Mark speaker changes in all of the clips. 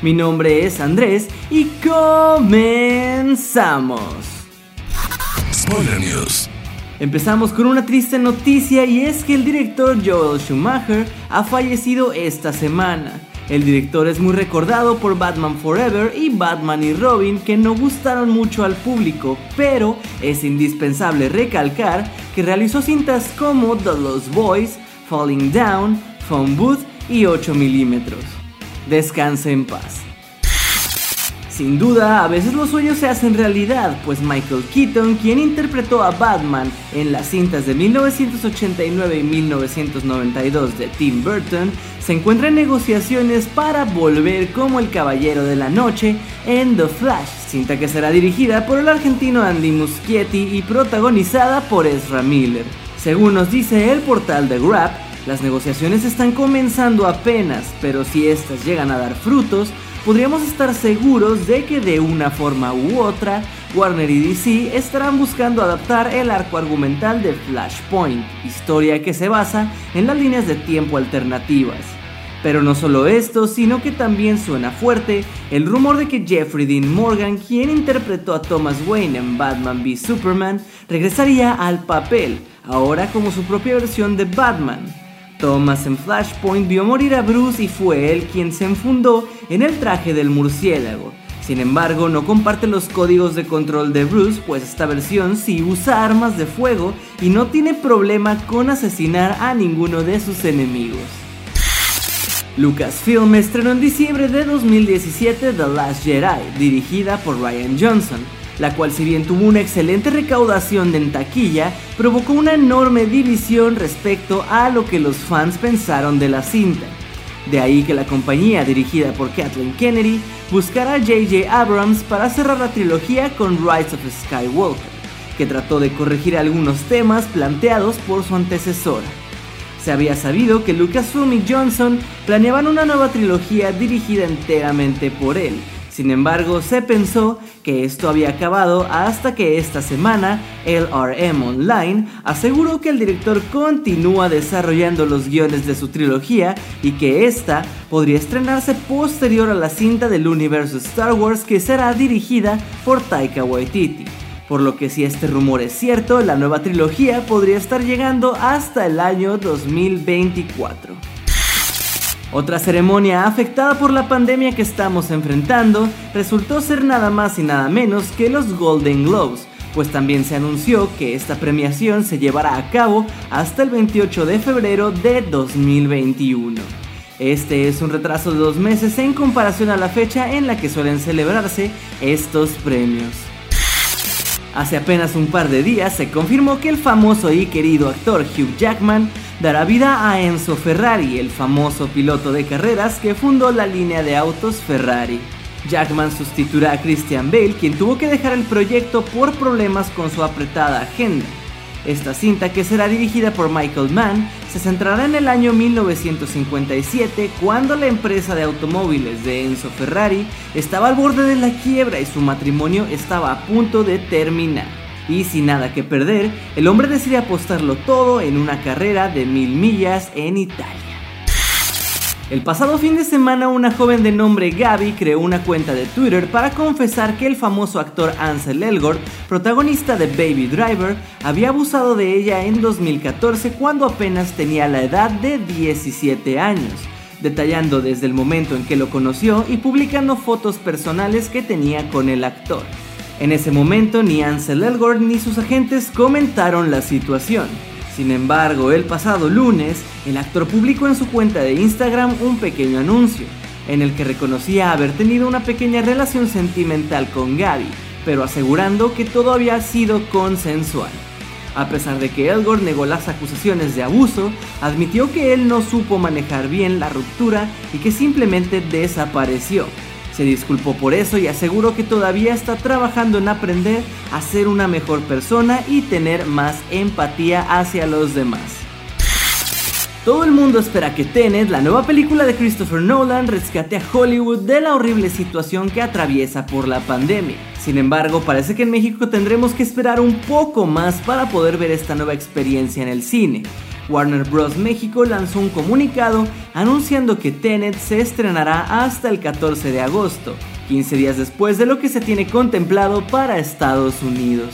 Speaker 1: Mi nombre es Andrés y comenzamos.
Speaker 2: Spoiler News.
Speaker 1: Empezamos con una triste noticia y es que el director Joel Schumacher ha fallecido esta semana. El director es muy recordado por Batman Forever y Batman y Robin que no gustaron mucho al público, pero es indispensable recalcar que realizó cintas como The Lost Boys, Falling Down, Phone Booth y 8 milímetros. Descanse en paz. Sin duda, a veces los sueños se hacen realidad, pues Michael Keaton, quien interpretó a Batman en las cintas de 1989 y 1992 de Tim Burton, se encuentra en negociaciones para volver como el Caballero de la Noche en The Flash, cinta que será dirigida por el argentino Andy Muschietti y protagonizada por Ezra Miller. Según nos dice el portal de Grab, las negociaciones están comenzando apenas, pero si estas llegan a dar frutos, podríamos estar seguros de que de una forma u otra, Warner y DC estarán buscando adaptar el arco argumental de Flashpoint, historia que se basa en las líneas de tiempo alternativas. Pero no solo esto, sino que también suena fuerte el rumor de que Jeffrey Dean Morgan, quien interpretó a Thomas Wayne en Batman v Superman, regresaría al papel, ahora como su propia versión de Batman. Thomas en Flashpoint vio morir a Bruce y fue él quien se enfundó en el traje del murciélago. Sin embargo, no comparte los códigos de control de Bruce, pues esta versión sí usa armas de fuego y no tiene problema con asesinar a ninguno de sus enemigos. Lucasfilm estrenó en diciembre de 2017 The Last Jedi, dirigida por Ryan Johnson, la cual si bien tuvo una excelente recaudación en taquilla, provocó una enorme división respecto a lo que los fans pensaron de la cinta. De ahí que la compañía dirigida por Kathleen Kennedy buscara a J.J. Abrams para cerrar la trilogía con Rise of Skywalker, que trató de corregir algunos temas planteados por su antecesora. Se había sabido que Lucasfilm y Johnson planeaban una nueva trilogía dirigida enteramente por él, sin embargo, se pensó que esto había acabado hasta que esta semana LRM Online aseguró que el director continúa desarrollando los guiones de su trilogía y que esta podría estrenarse posterior a la cinta del universo Star Wars que será dirigida por Taika Waititi. Por lo que si este rumor es cierto, la nueva trilogía podría estar llegando hasta el año 2024. Otra ceremonia afectada por la pandemia que estamos enfrentando resultó ser nada más y nada menos que los Golden Globes, pues también se anunció que esta premiación se llevará a cabo hasta el 28 de febrero de 2021. Este es un retraso de dos meses en comparación a la fecha en la que suelen celebrarse estos premios. Hace apenas un par de días se confirmó que el famoso y querido actor Hugh Jackman dará vida a Enzo Ferrari, el famoso piloto de carreras que fundó la línea de autos Ferrari. Jackman sustituirá a Christian Bale, quien tuvo que dejar el proyecto por problemas con su apretada agenda. Esta cinta, que será dirigida por Michael Mann, se centrará en el año 1957, cuando la empresa de automóviles de Enzo Ferrari estaba al borde de la quiebra y su matrimonio estaba a punto de terminar. Y sin nada que perder, el hombre decide apostarlo todo en una carrera de mil millas en Italia. El pasado fin de semana una joven de nombre Gaby creó una cuenta de Twitter para confesar que el famoso actor Ansel Elgort, protagonista de Baby Driver, había abusado de ella en 2014 cuando apenas tenía la edad de 17 años, detallando desde el momento en que lo conoció y publicando fotos personales que tenía con el actor. En ese momento ni Ansel Elgort ni sus agentes comentaron la situación. Sin embargo, el pasado lunes, el actor publicó en su cuenta de Instagram un pequeño anuncio, en el que reconocía haber tenido una pequeña relación sentimental con Gaby, pero asegurando que todo había sido consensual. A pesar de que Elgort negó las acusaciones de abuso, admitió que él no supo manejar bien la ruptura y que simplemente desapareció. Se disculpó por eso y aseguró que todavía está trabajando en aprender a ser una mejor persona y tener más empatía hacia los demás. Todo el mundo espera que Tenet, la nueva película de Christopher Nolan, rescate a Hollywood de la horrible situación que atraviesa por la pandemia. Sin embargo, parece que en México tendremos que esperar un poco más para poder ver esta nueva experiencia en el cine. Warner Bros. México lanzó un comunicado anunciando que Tenet se estrenará hasta el 14 de agosto, 15 días después de lo que se tiene contemplado para Estados Unidos.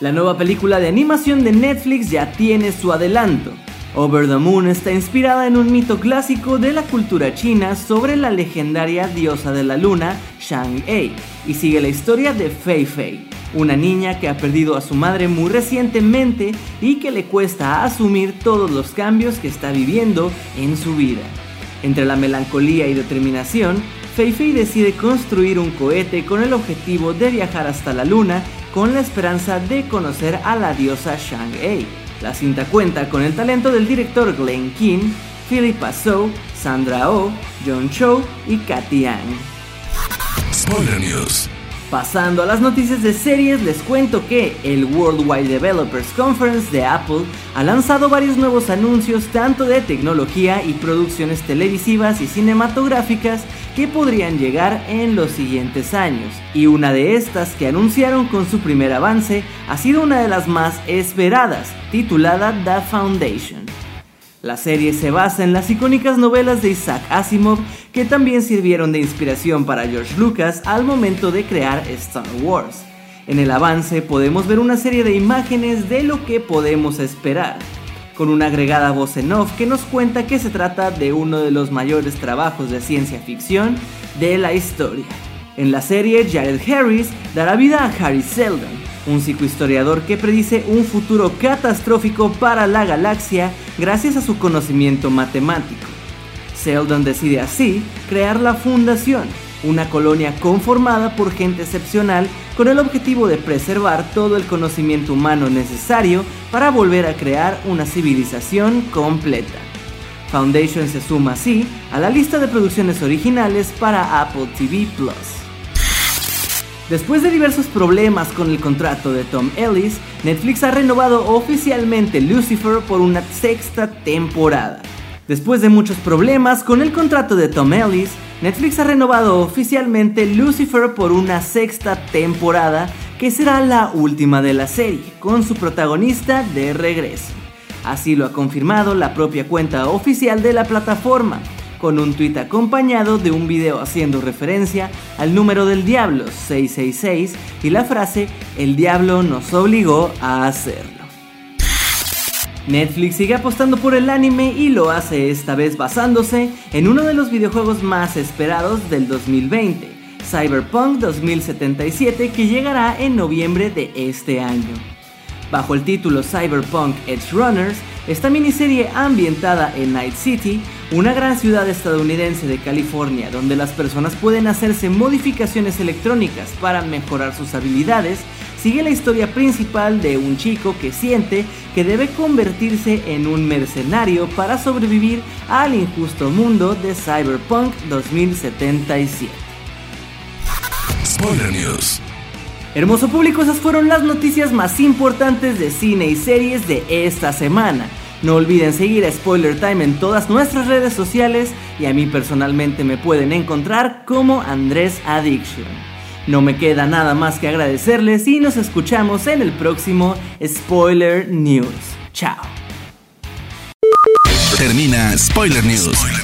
Speaker 1: La nueva película de animación de Netflix ya tiene su adelanto. Over the Moon está inspirada en un mito clásico de la cultura china sobre la legendaria diosa de la luna, Shang-Ei, y sigue la historia de Fei Fei, una niña que ha perdido a su madre muy recientemente y que le cuesta asumir todos los cambios que está viviendo en su vida. Entre la melancolía y determinación, Fei Fei decide construir un cohete con el objetivo de viajar hasta la luna con la esperanza de conocer a la diosa Shang-Ei. La cinta cuenta con el talento del director Glenn Keane, Philippa So, Sandra Oh, John Cho y Katy Ang.
Speaker 2: Spoiler News.
Speaker 1: Pasando a las noticias de series, les cuento que el Worldwide Developers Conference de Apple ha lanzado varios nuevos anuncios tanto de tecnología y producciones televisivas y cinematográficas que podrían llegar en los siguientes años. Y una de estas que anunciaron con su primer avance ha sido una de las más esperadas, titulada The Foundation. La serie se basa en las icónicas novelas de Isaac Asimov que también sirvieron de inspiración para George Lucas al momento de crear Star Wars. En el avance podemos ver una serie de imágenes de lo que podemos esperar, con una agregada voz en off que nos cuenta que se trata de uno de los mayores trabajos de ciencia ficción de la historia. En la serie, Jared Harris dará vida a Harry Seldon, un psicohistoriador que predice un futuro catastrófico para la galaxia gracias a su conocimiento matemático. Seldon decide así crear la Fundación, una colonia conformada por gente excepcional con el objetivo de preservar todo el conocimiento humano necesario para volver a crear una civilización completa. Foundation se suma así a la lista de producciones originales para Apple TV Plus. Después de diversos problemas con el contrato de Tom Ellis, Netflix ha renovado oficialmente Lucifer por una sexta temporada. Después de muchos problemas con el contrato de Tom Ellis, Netflix ha renovado oficialmente Lucifer por una sexta temporada que será la última de la serie, con su protagonista de regreso. Así lo ha confirmado la propia cuenta oficial de la plataforma, con un tuit acompañado de un video haciendo referencia al número del diablo 666 y la frase El diablo nos obligó a hacerlo. Netflix sigue apostando por el anime y lo hace esta vez basándose en uno de los videojuegos más esperados del 2020, Cyberpunk 2077 que llegará en noviembre de este año. Bajo el título Cyberpunk Edge Runners, esta miniserie ambientada en Night City, una gran ciudad estadounidense de California donde las personas pueden hacerse modificaciones electrónicas para mejorar sus habilidades, sigue la historia principal de un chico que siente que debe convertirse en un mercenario para sobrevivir al injusto mundo de Cyberpunk 2077.
Speaker 2: Spoiler News.
Speaker 1: Hermoso público, esas fueron las noticias más importantes de cine y series de esta semana. No olviden seguir a Spoiler Time en todas nuestras redes sociales y a mí personalmente me pueden encontrar como Andrés Addiction. No me queda nada más que agradecerles y nos escuchamos en el próximo Spoiler News. Chao.
Speaker 2: Termina Spoiler News